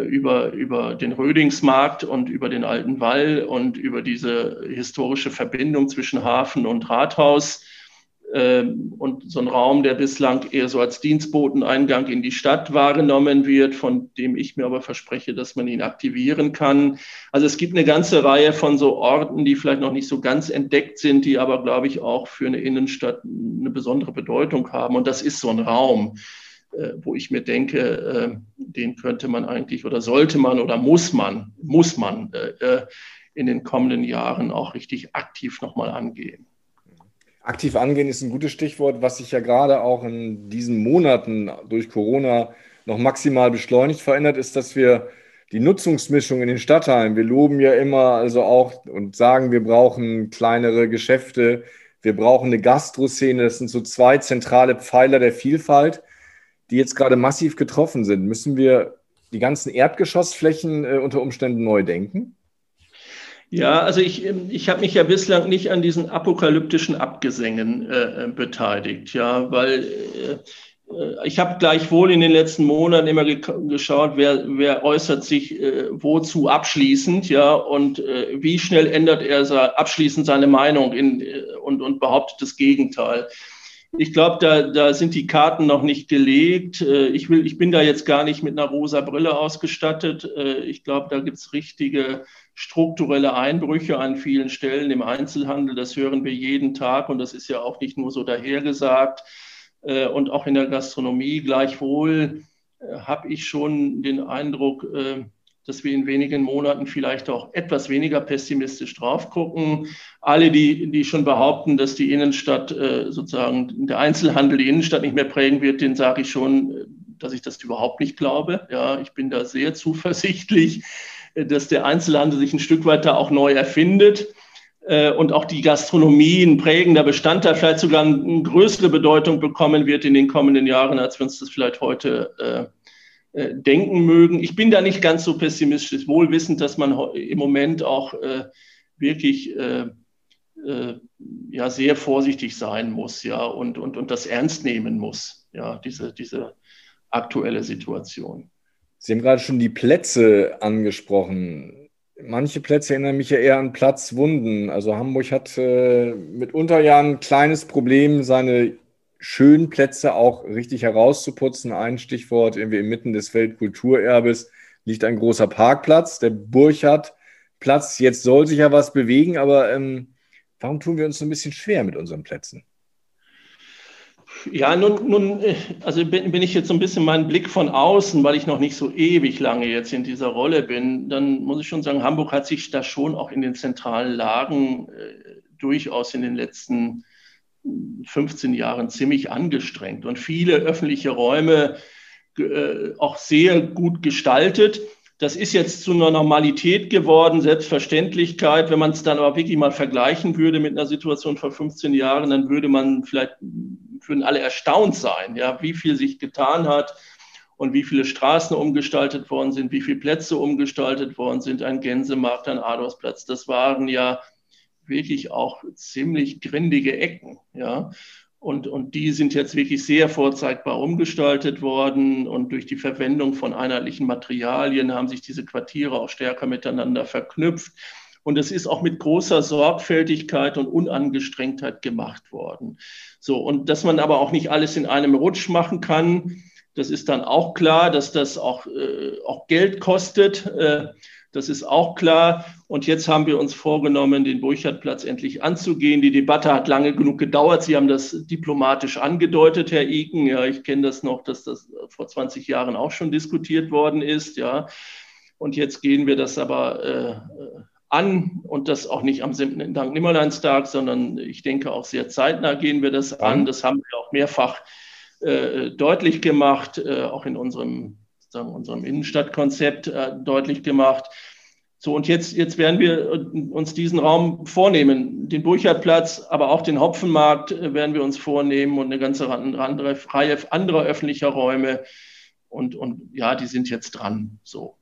über, über den Rödingsmarkt und über den Alten Wall und über diese historische Verbindung zwischen Hafen und Rathaus. ähm, und so ein Raum, der bislang eher so als Dienstboteneingang in die Stadt wahrgenommen wird, von dem ich mir aber verspreche, dass man ihn aktivieren kann. Also es gibt eine ganze Reihe von so Orten, die vielleicht noch nicht so ganz entdeckt sind, die aber, glaube ich, auch für eine Innenstadt eine besondere Bedeutung haben. Und das ist so ein Raum, äh, wo ich mir denke, äh, den könnte man eigentlich oder sollte man oder muss man, muss man äh, in den kommenden Jahren auch richtig aktiv nochmal angehen. Aktiv angehen ist ein gutes Stichwort, was sich ja gerade auch in diesen Monaten durch Corona noch maximal beschleunigt. Verändert, ist, dass wir die Nutzungsmischung in den Stadtteilen, wir loben ja immer also auch und sagen, wir brauchen kleinere Geschäfte, wir brauchen eine Gastroszene, das sind so zwei zentrale Pfeiler der Vielfalt, die jetzt gerade massiv getroffen sind. Müssen wir die ganzen Erdgeschossflächen äh, unter Umständen neu denken? Ja, also ich, ich habe mich ja bislang nicht an diesen apokalyptischen Abgesängen äh, beteiligt, ja, weil äh, ich habe gleichwohl in den letzten Monaten immer ge geschaut, wer, wer äußert sich äh, wozu abschließend, ja, und äh, wie schnell ändert er abschließend seine Meinung in, äh, und, und behauptet das Gegenteil. Ich glaube, da, da sind die Karten noch nicht gelegt. Äh, ich, will, ich bin da jetzt gar nicht mit einer rosa Brille ausgestattet. Ich glaube, da gibt es richtige strukturelle Einbrüche an vielen Stellen im Einzelhandel. Das hören wir jeden Tag und das ist ja auch nicht nur so dahergesagt. Äh, und auch in der Gastronomie gleichwohl äh, habe ich schon den Eindruck, äh, dass wir in wenigen Monaten vielleicht auch etwas weniger pessimistisch drauf gucken. Alle, die, die schon behaupten, dass die Innenstadt sozusagen der Einzelhandel die Innenstadt nicht mehr prägen wird, den sage ich schon, dass ich das überhaupt nicht glaube. Ja, ich bin da sehr zuversichtlich dass der Einzelhandel sich ein Stück weit da auch neu erfindet äh, und auch die Gastronomie ein prägender Bestandteil, vielleicht sogar eine größere Bedeutung bekommen wird in den kommenden Jahren, als wir uns das vielleicht heute äh, äh, denken mögen. Ich bin da nicht ganz so pessimistisch, wohl wissend, dass man im Moment auch wirklich ja, sehr vorsichtig sein muss ja, und, und, und das ernst nehmen muss, ja, diese, diese aktuelle Situation. Sie haben gerade schon die Plätze angesprochen. Manche Plätze erinnern mich ja eher an Platzwunden. Also Hamburg hat äh, mitunter ja ein kleines Problem, seine schönen Plätze auch richtig herauszuputzen. Ein Stichwort, irgendwie inmitten des Weltkulturerbes liegt ein großer Parkplatz, der Burchardplatz. Jetzt soll sich ja was bewegen, aber ähm, warum tun wir uns so ein bisschen schwer mit unseren Plätzen? Ja, nun, nun äh, also bin, ich jetzt so ein bisschen meinen Blick von außen, weil ich noch nicht so ewig lange jetzt in dieser Rolle bin, dann muss ich schon sagen, Hamburg hat sich da schon auch in den zentralen Lagen äh, durchaus in den letzten 15 Jahren ziemlich angestrengt und viele öffentliche Räume äh, auch sehr gut gestaltet. Das ist jetzt zu einer Normalität geworden, Selbstverständlichkeit. Wenn man es dann aber wirklich mal vergleichen würde mit einer Situation vor 15 Jahren, dann würde man vielleicht würden alle erstaunt sein, ja, wie viel sich getan hat und wie viele Straßen umgestaltet worden sind, wie viele Plätze umgestaltet worden sind, ein Gänsemarkt, ein Adolfsplatz. Das waren ja wirklich auch ziemlich grindige Ecken, ja. Und, und die sind jetzt wirklich sehr vorzeigbar umgestaltet worden. Und durch die Verwendung von einheitlichen Materialien haben sich diese Quartiere auch stärker miteinander verknüpft. Und es ist auch mit großer Sorgfältigkeit und Unangestrengtheit gemacht worden. So, und dass man aber auch nicht alles in einem Rutsch machen kann, das ist dann auch klar, dass das auch, äh, auch Geld kostet. Äh, das ist auch klar. Und jetzt haben wir uns vorgenommen, den Burchardplatz endlich anzugehen. Die Debatte hat lange genug gedauert. Sie haben das diplomatisch angedeutet, Herr Iken. Ja, ich kenne das noch, dass das vor 20 Jahren auch schon diskutiert worden ist. Ja. Und jetzt gehen wir das aber äh, an und das auch nicht am 7. Dank Nimmerleinstag, sondern ich denke auch sehr zeitnah gehen wir das an. Das haben wir auch mehrfach äh, deutlich gemacht, äh, auch in unserem, sagen, unserem Innenstadtkonzept äh, deutlich gemacht. So, und jetzt, jetzt werden wir uns diesen Raum vornehmen. Den Burchardplatz, aber auch den Hopfenmarkt äh, werden wir uns vornehmen und eine ganze andere Reihe anderer öffentlicher Räume. Und, und ja, die sind jetzt dran. So.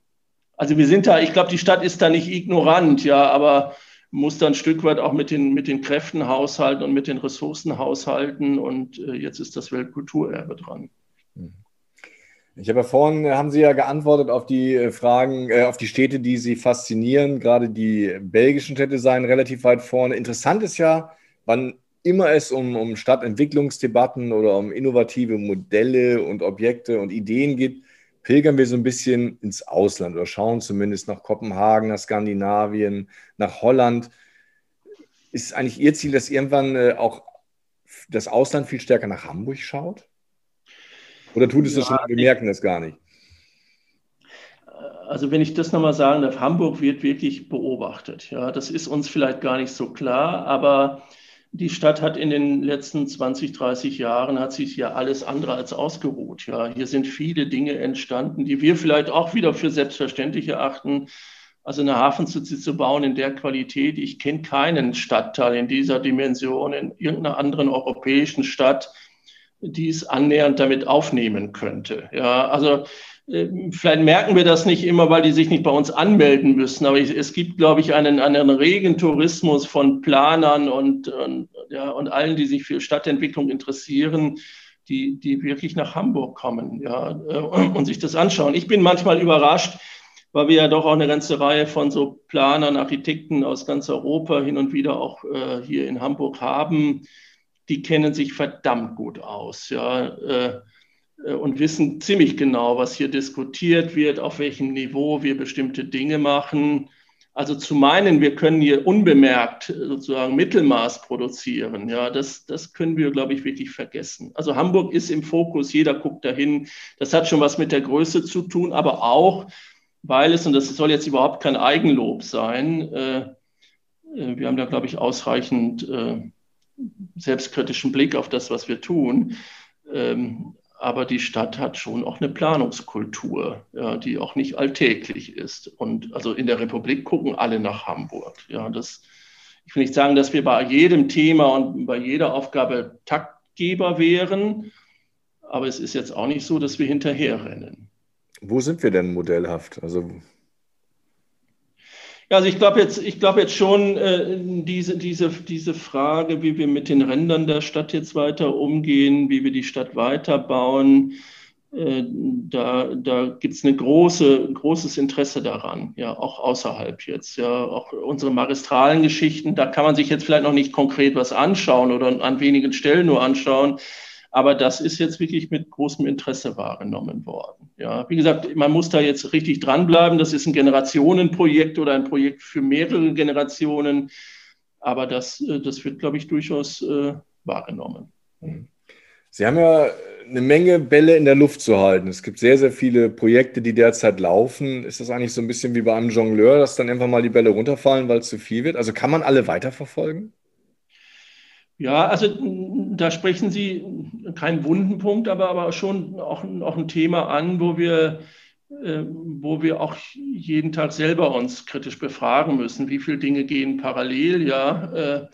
Also wir sind da, ich glaube, die Stadt ist da nicht ignorant, ja, aber muss dann ein Stück weit auch mit den, mit den Kräften haushalten und mit den Ressourcen haushalten. Und äh, jetzt ist das Weltkulturerbe dran. Ich habe ja vorhin, äh, haben Sie ja geantwortet auf die äh, Fragen, äh, auf die Städte, die Sie faszinieren. Gerade die belgischen Städte seien relativ weit vorne. Interessant ist ja, wann immer es um, um Stadtentwicklungsdebatten oder um innovative Modelle und Objekte und Ideen geht, pilgern wir so ein bisschen ins Ausland oder schauen zumindest nach Kopenhagen, nach Skandinavien, nach Holland. Ist eigentlich Ihr Ziel, dass irgendwann äh, auch das Ausland viel stärker nach Hamburg schaut? Oder tut es ja, das schon? Wir merken das gar nicht. Also wenn ich das nochmal sagen darf, Hamburg wird wirklich beobachtet. Ja, das ist uns vielleicht gar nicht so klar, aber die Stadt hat in den letzten 20, 30 Jahren hat sich ja alles andere als ausgeruht. Ja, hier sind viele Dinge entstanden, die wir vielleicht auch wieder für selbstverständlich erachten. Also eine Hafencity zu bauen in der Qualität, ich kenne keinen Stadtteil in dieser Dimension in irgendeiner anderen europäischen Stadt, die es annähernd damit aufnehmen könnte. Ja, also äh, vielleicht merken wir das nicht immer, weil die sich nicht bei uns anmelden müssen, aber es gibt, glaube ich, einen, einen regen Tourismus von Planern und, und, ja, und allen, die sich für Stadtentwicklung interessieren, die, die wirklich nach Hamburg kommen ja, äh, und sich das anschauen. Ich bin manchmal überrascht, weil wir ja doch auch eine ganze Reihe von so Planern, Architekten aus ganz Europa hin und wieder auch äh, hier in Hamburg haben. Die kennen sich verdammt gut aus. Ja. Äh, und wissen ziemlich genau, was hier diskutiert wird, auf welchem Niveau wir bestimmte Dinge machen. Also zu meinen, wir können hier unbemerkt sozusagen Mittelmaß produzieren, ja, das, das können wir, glaube ich, wirklich vergessen. Also Hamburg ist im Fokus, jeder guckt dahin. Das hat schon was mit der Größe zu tun, aber auch, weil es, und das soll jetzt überhaupt kein Eigenlob sein, äh, äh wir haben da, glaube ich, ausreichend äh, selbstkritischen Blick auf das, was wir tun. Ähm, aber die Stadt hat schon auch eine Planungskultur, ja, die auch nicht alltäglich ist. Und also in der Republik gucken alle nach Hamburg. Ja, das, ich will nicht sagen, dass wir bei jedem Thema und bei jeder Aufgabe Taktgeber wären, aber es ist jetzt auch nicht so, dass wir hinterherrennen. Wo sind wir denn modellhaft? Also ja, also ich glaube jetzt, ich glaube jetzt schon äh, diese, diese, diese Frage, wie wir mit den Rändern der Stadt jetzt weiter umgehen, wie wir die Stadt weiterbauen, äh, da, da gibt es ein große, großes Interesse daran, ja, auch außerhalb jetzt. Ja, auch unsere magistralen Geschichten, da kann man sich jetzt vielleicht noch nicht konkret was anschauen oder an wenigen Stellen nur anschauen. Aber das ist jetzt wirklich mit großem Interesse wahrgenommen worden. Ja, wie gesagt, man muss da jetzt richtig dranbleiben. Das ist ein Generationenprojekt oder ein Projekt für mehrere Generationen. Aber das, äh, das wird, glaube ich, durchaus äh, wahrgenommen. Sie haben ja eine Menge Bälle in der Luft zu halten. Es gibt sehr, sehr viele Projekte, die derzeit laufen. Ist das eigentlich so ein bisschen wie bei einem Jongleur, dass dann einfach mal die Bälle runterfallen, weil es zu viel wird? Also kann man alle weiterverfolgen? Ja, also da sprechen Sie keinen wunden Punkt, aber, aber schon auch, auch ein Thema an, wo wir, äh, wo wir auch jeden Tag selber uns kritisch befragen müssen. Wie viele Dinge gehen parallel, ja. Äh,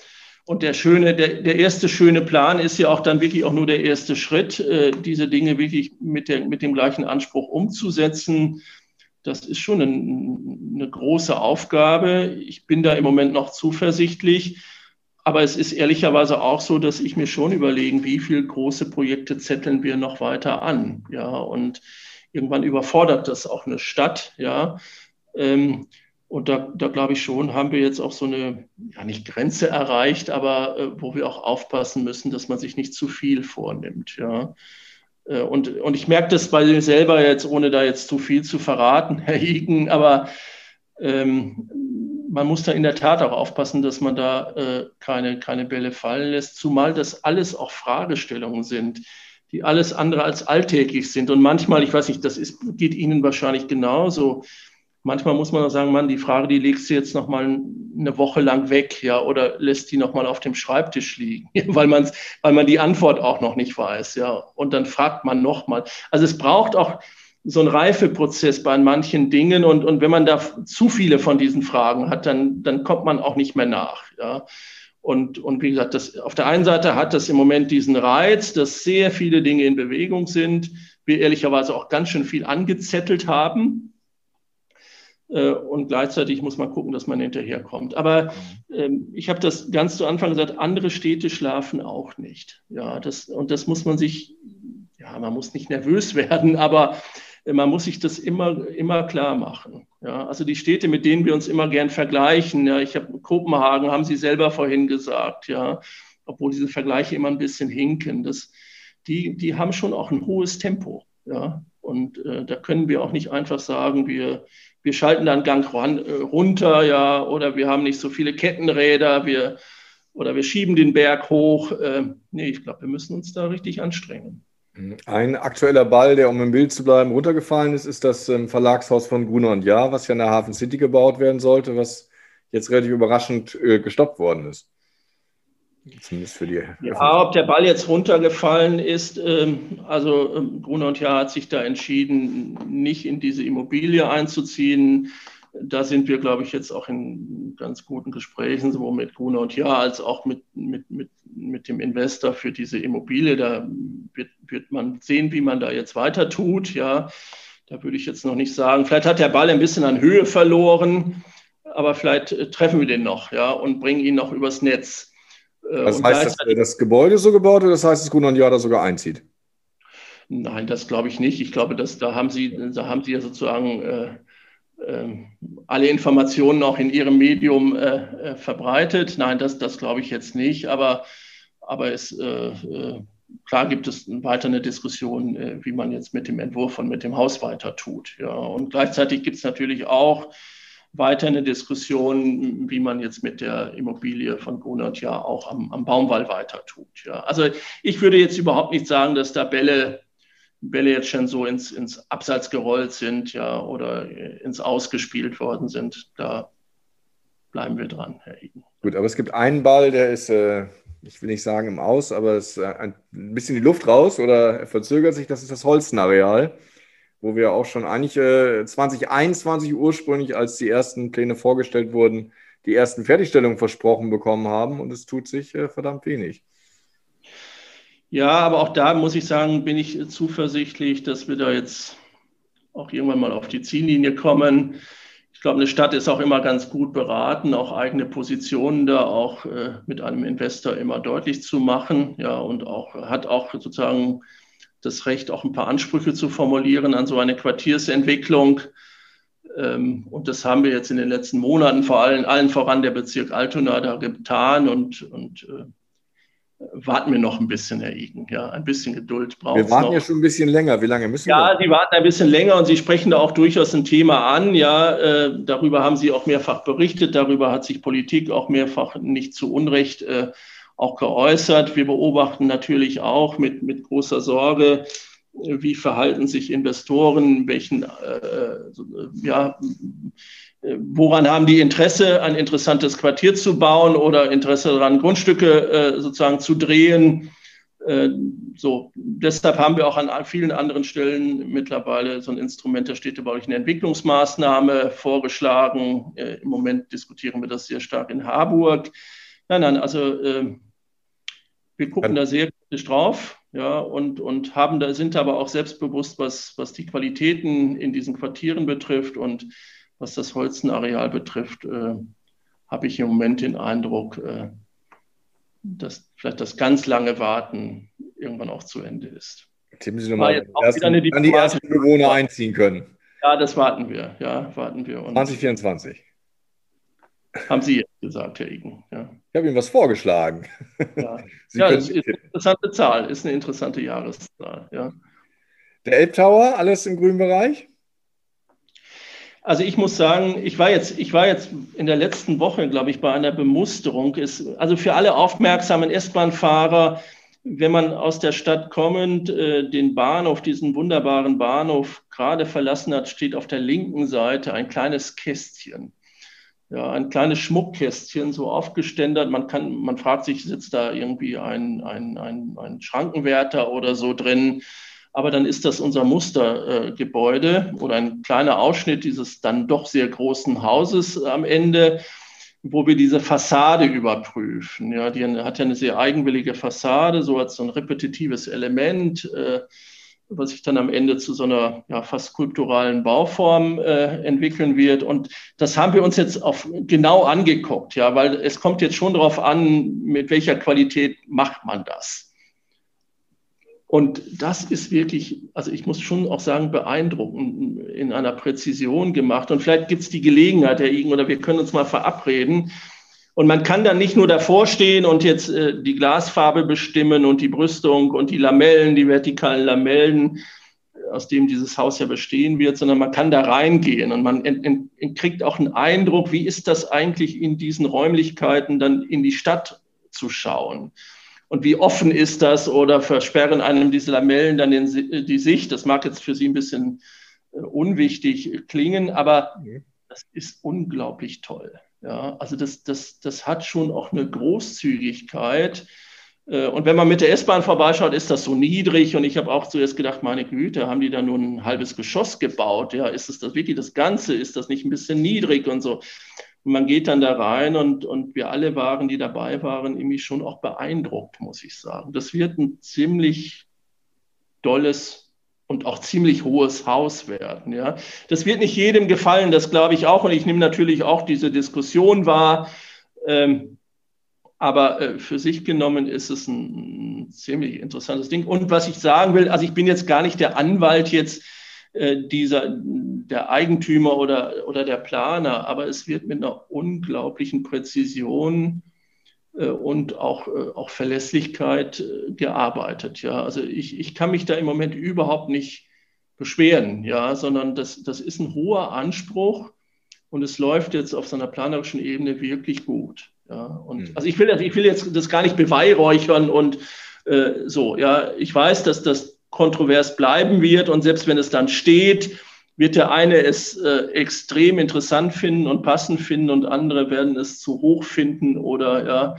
und der schöne, der, der erste schöne Plan ist ja auch dann wirklich auch nur der erste Schritt, äh, diese Dinge wirklich mit, der, mit dem gleichen Anspruch umzusetzen. Das ist schon ein, eine große Aufgabe. Ich bin da im Moment noch zuversichtlich. Aber es ist ehrlicherweise auch so, dass ich mir schon überlegen, wie viele große Projekte zetteln wir noch weiter an. Ja, und irgendwann überfordert das auch eine Stadt. Ja, ähm, und da, da glaube ich schon, haben wir jetzt auch so eine, ja nicht Grenze erreicht, aber äh, wo wir auch aufpassen müssen, dass man sich nicht zu viel vornimmt. Ja. Äh, und, und ich merke das bei mir selber jetzt, ohne da jetzt zu viel zu verraten, Herr Higen, aber ähm, man muss da in der Tat auch aufpassen, dass man da äh, keine, keine Bälle fallen lässt, zumal das alles auch Fragestellungen sind, die alles andere als alltäglich sind. Und manchmal, ich weiß nicht, das ist, geht Ihnen wahrscheinlich genauso. Manchmal muss man auch sagen, Mann, die Frage, die legst du jetzt noch mal eine Woche lang weg, ja, oder lässt die noch mal auf dem Schreibtisch liegen, weil man, weil man die Antwort auch noch nicht weiß, ja. Und dann fragt man noch mal. Also es braucht auch so ein Reifeprozess bei manchen Dingen und, und wenn man da zu viele von diesen Fragen hat, dann, dann kommt man auch nicht mehr nach. Ja. Und, und wie gesagt, das, auf der einen Seite hat das im Moment diesen Reiz, dass sehr viele Dinge in Bewegung sind, wir ehrlicherweise auch ganz schön viel angezettelt haben. Äh, und gleichzeitig muss man gucken, dass man hinterherkommt. Aber ähm, ich habe das ganz zu Anfang gesagt, andere Städte schlafen auch nicht. Ja, das, und das muss man sich, ja, man muss nicht nervös werden, aber man muss sich das immer, immer klar machen. Ja, also die Städte, mit denen wir uns immer gern vergleichen, ja, ich habe Kopenhagen, haben Sie selber vorhin gesagt, ja, obwohl diese Vergleiche immer ein bisschen hinken, das, die, die haben schon auch ein hohes Tempo. Ja? Und äh, da können wir auch nicht einfach sagen, wir, wir schalten dann Gang ran, äh, runter, ja, oder wir haben nicht so viele Kettenräder, wir, oder wir schieben den Berg hoch. Äh, nee, ich glaube, wir müssen uns da richtig anstrengen. Ein aktueller Ball, der, um im Bild zu bleiben, runtergefallen ist, ist das ähm, Verlagshaus von Gruner und Jahr, was ja in der Hafen City gebaut werden sollte, was jetzt relativ überraschend äh, gestoppt worden ist. Zumindest für die. Ja, ob der Ball jetzt runtergefallen ist, ähm, also ähm, Gruner und Jahr hat sich da entschieden, nicht in diese Immobilie einzuziehen. Da sind wir, glaube ich, jetzt auch in ganz guten Gesprächen, sowohl mit Gruner und Jahr als auch mit, mit, mit, mit dem Investor für diese Immobilie. Da wird, wird man sehen, wie man da jetzt weiter tut. Ja, da würde ich jetzt noch nicht sagen. Vielleicht hat der Ball ein bisschen an Höhe verloren, aber vielleicht äh, treffen wir den noch, ja, und bringen ihn noch übers Netz. Äh, das heißt, dass das Gebäude so gebaut oder das heißt, dass Gunnar Jahr da sogar einzieht? Nein, das glaube ich nicht. Ich glaube, dass da haben Sie, da haben Sie ja sozusagen äh, alle Informationen auch in Ihrem Medium äh, äh verbreitet. Nein, das, das glaube ich jetzt nicht. Aber, aber es, äh, klar gibt es weiter eine Diskussion, wie man jetzt mit dem Entwurf und mit dem Haus weiter tut. Ja. Und gleichzeitig gibt es natürlich auch weiter eine Diskussion, wie man jetzt mit der Immobilie von Grunert ja auch am, am Baumwall weiter tut. Ja. Also ich würde jetzt überhaupt nicht sagen, dass da Bälle jetzt schon so ins, ins Abseits gerollt sind ja, oder ins Ausgespielt worden sind. Da bleiben wir dran, Herr Eden. Gut, aber es gibt einen Ball, der ist, äh, ich will nicht sagen im Aus, aber es ist ein bisschen die Luft raus oder er verzögert sich, das ist das Holstenareal wo wir auch schon eigentlich äh, 2021 ursprünglich, als die ersten Pläne vorgestellt wurden, die ersten Fertigstellungen versprochen bekommen haben und es tut sich äh, verdammt wenig. Ja, aber auch da muss ich sagen, bin ich zuversichtlich, dass wir da jetzt auch irgendwann mal auf die Ziellinie kommen. Ich glaube, eine Stadt ist auch immer ganz gut beraten, auch eigene Positionen da auch äh, mit einem Investor immer deutlich zu machen. Ja, und auch hat auch sozusagen das Recht, auch ein paar Ansprüche zu formulieren an so eine Quartiersentwicklung. Ähm, und das haben wir jetzt in den letzten Monaten vor allem allen voran der Bezirk Altona da getan und, und äh, warten wir noch ein bisschen, Herr Igen. Ja, ein bisschen Geduld brauchen wir. Wir warten noch. ja schon ein bisschen länger. Wie lange müssen ja, wir? Ja, Sie warten ein bisschen länger und Sie sprechen da auch durchaus ein Thema an. Ja, äh, darüber haben Sie auch mehrfach berichtet. Darüber hat sich Politik auch mehrfach nicht zu Unrecht äh, auch geäußert. Wir beobachten natürlich auch mit, mit großer Sorge, wie verhalten sich Investoren, welchen, äh, ja, woran haben die Interesse, ein interessantes Quartier zu bauen oder Interesse daran, Grundstücke äh, sozusagen zu drehen. Äh, so, deshalb haben wir auch an vielen anderen Stellen mittlerweile so ein Instrument der städtebaulichen Entwicklungsmaßnahme vorgeschlagen. Äh, Im Moment diskutieren wir das sehr stark in Harburg. Nein, nein, also wir gucken da sehr kritisch drauf, ja, und, und haben da, sind aber auch selbstbewusst, was, was die Qualitäten in diesen Quartieren betrifft und was das Holzenareal betrifft, äh, habe ich im Moment den Eindruck, äh, dass vielleicht das ganz lange Warten irgendwann auch zu Ende ist. Tippen Sie nochmal, an die ersten Bewohner einziehen können. Ja, das warten wir. Ja, warten wir. Und 2024. Haben Sie jetzt gesagt, Herr Igen. Ja. Ich habe Ihnen was vorgeschlagen. Ja, ja das ist eine interessante Zahl, ist eine interessante Jahreszahl. Ja. Der Elbtower, alles im grünen Bereich? Also ich muss sagen, ich war jetzt, ich war jetzt in der letzten Woche, glaube ich, bei einer Bemusterung. Ist, also für alle aufmerksamen S-Bahn-Fahrer, wenn man aus der Stadt kommend äh, den Bahnhof, diesen wunderbaren Bahnhof gerade verlassen hat, steht auf der linken Seite ein kleines Kästchen ja, ein kleines Schmuckkästchen so aufgeständert. Man kann, man fragt sich, sitzt da irgendwie ein, ein, ein, ein Schrankenwärter oder so drin? Aber dann ist das unser Mustergebäude äh, oder ein kleiner Ausschnitt dieses dann doch sehr großen Hauses am Ende, wo wir diese Fassade überprüfen. Ja, die hat ja eine sehr eigenwillige Fassade, so als so ein repetitives Element. Äh, was sich dann am Ende zu so einer ja, fast skulpturalen Bauform äh, entwickeln wird. Und das haben wir uns jetzt auf, genau angeguckt, ja, weil es kommt jetzt schon darauf an, mit welcher Qualität macht man das. Und das ist wirklich, also ich muss schon auch sagen, beeindruckend in einer Präzision gemacht. Und vielleicht gibt es die Gelegenheit, Herr Igen, oder wir können uns mal verabreden, Und man kann dann nicht nur davor stehen und jetzt äh, die Glasfarbe bestimmen und die Brüstung und die Lamellen, die vertikalen Lamellen, aus dem dieses Haus ja bestehen wird, sondern man kann da reingehen und man ent, ent, kriegt auch einen Eindruck, wie ist das eigentlich in diesen Räumlichkeiten dann in die Stadt zu schauen. Und wie offen ist das oder versperren einem diese Lamellen dann den, die Sicht? Das mag jetzt für Sie ein bisschen äh, unwichtig klingen, aber das ist unglaublich toll. Ja, also das, das, das hat schon auch eine Großzügigkeit. Äh, und wenn man mit der S-Bahn vorbeischaut, ist das so niedrig. Und ich habe auch zuerst gedacht, meine Güte, haben die da nur ein halbes Geschoss gebaut? Ja, ist es das wirklich das Ganze? Ist das nicht ein bisschen niedrig und so? Und man geht dann da rein und, und wir alle waren, die dabei waren, irgendwie schon auch beeindruckt, muss ich sagen. Das wird ein ziemlich dolles und auch ziemlich hohes Haus werden. Ja. Das wird nicht jedem gefallen, das glaube ich auch. Und ich nehme natürlich auch diese Diskussion wahr. Ähm, aber äh, für sich genommen ist es ein, ein, ziemlich interessantes Ding. Und was ich sagen will, also ich bin jetzt gar nicht der Anwalt jetzt dieser, der Eigentümer oder, oder der Planer, aber es wird mit einer unglaublichen Präzision äh, und auch, äh, auch Verlässlichkeit äh, gearbeitet. Ja, also ich, ich kann mich da im Moment überhaupt nicht beschweren, ja, sondern das, das ist ein hoher Anspruch und es läuft jetzt auf seiner planerischen Ebene wirklich gut. Ja, und mhm. also ich will, ich will jetzt das gar nicht beweihräuchern und äh, so, ja, ich weiß, dass das kontrovers bleiben wird und selbst wenn es dann steht, wird der eine es äh, extrem interessant finden und passend finden und andere werden es zu hoch finden oder ja,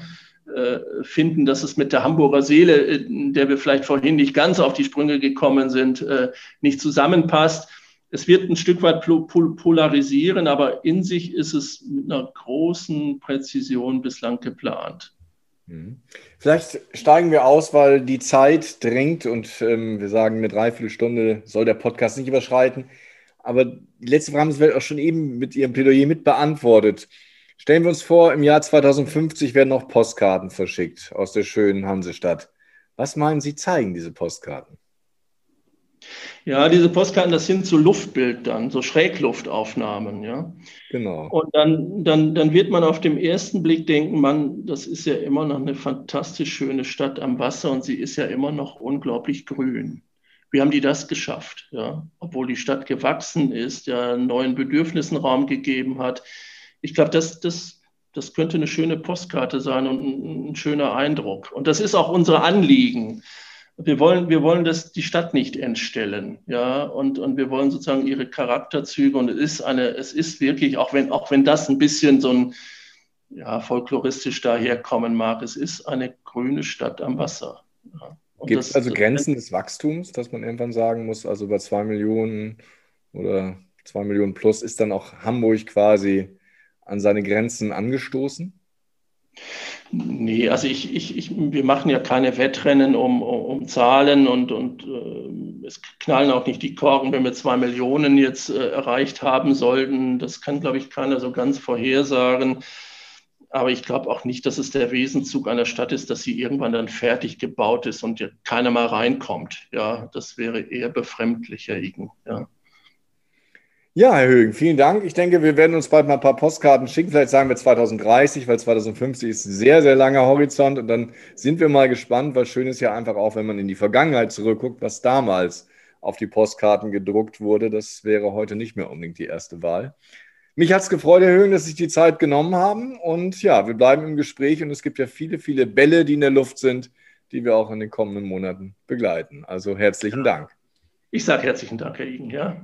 äh, finden, dass es mit der Hamburger Seele, in der wir vielleicht vorhin nicht ganz auf die Sprünge gekommen sind, äh, nicht zusammenpasst. Es wird ein Stück weit polarisieren, aber in sich ist es mit einer großen Präzision bislang geplant. Mhm. Vielleicht steigen wir aus, weil die Zeit drängt und ähm, wir sagen, eine Dreiviertelstunde soll der Podcast nicht überschreiten. Aber die letzte Frage haben Sie auch schon eben mit Ihrem Plädoyer mit beantwortet. Stellen wir uns vor, im Jahr 2050 werden noch Postkarten verschickt aus der schönen Hansestadt. Was meinen Sie zeigen diese Postkarten? Ja, diese Postkarten, das sind so Luftbildern, so Schrägluftaufnahmen, ja. Genau. Und dann, dann, dann wird man auf dem ersten Blick denken, man, das ist ja immer noch eine fantastisch schöne Stadt am Wasser und sie ist ja immer noch unglaublich grün. Wie haben die das geschafft? Ja? Obwohl die Stadt gewachsen ist, ja, einen neuen Bedürfnissen Raum gegeben hat. Ich glaube, das, das, das könnte eine schöne Postkarte sein und ein, ein, schöner Eindruck. Und das ist auch unser Anliegen. Wir wollen, wir wollen das, die Stadt nicht entstellen, ja, und, und wir wollen sozusagen ihre Charakterzüge und es ist eine, es ist wirklich, auch wenn, auch wenn das ein bisschen so ein, ja, folkloristisch daherkommen mag, es ist eine grüne Stadt am Wasser. Ja. Gibt es also Grenzen des Wachstums, dass man irgendwann sagen muss, also über zwei Millionen oder zwei Millionen plus ist dann auch Hamburg quasi an seine Grenzen angestoßen? Nee, also ich, ich, ich, wir machen ja keine Wettrennen um, um, Zahlen und, und äh, es knallen auch nicht die Korken, wenn wir zwei Millionen jetzt äh, erreicht haben sollten. Das kann, glaube ich, keiner so ganz vorhersagen. Aber ich glaube auch nicht, dass es der Wesenzug einer Stadt ist, dass sie irgendwann dann fertig gebaut ist und keiner mal reinkommt. Ja, das wäre eher befremdlich, Herr Igen. Ja. Ja, Herr Högen, vielen Dank. Ich denke, wir werden uns bald mal ein paar Postkarten schicken. Vielleicht sagen wir 2030, weil 2050 ist ein sehr, sehr langer Horizont. Und dann sind wir mal gespannt, weil schön ist ja einfach auch, wenn man in die Vergangenheit zurückguckt, was damals auf die Postkarten gedruckt wurde. Das wäre heute nicht mehr unbedingt die erste Wahl. Mich hat es gefreut, Herr Höhen, dass Sie sich die Zeit genommen haben. Und ja, wir bleiben im Gespräch und es gibt ja viele, viele Bälle, die in der Luft sind, die wir auch in den kommenden Monaten begleiten. Also herzlichen ja. Dank. Ich sage herzlichen Dank, Herr Igen, ja.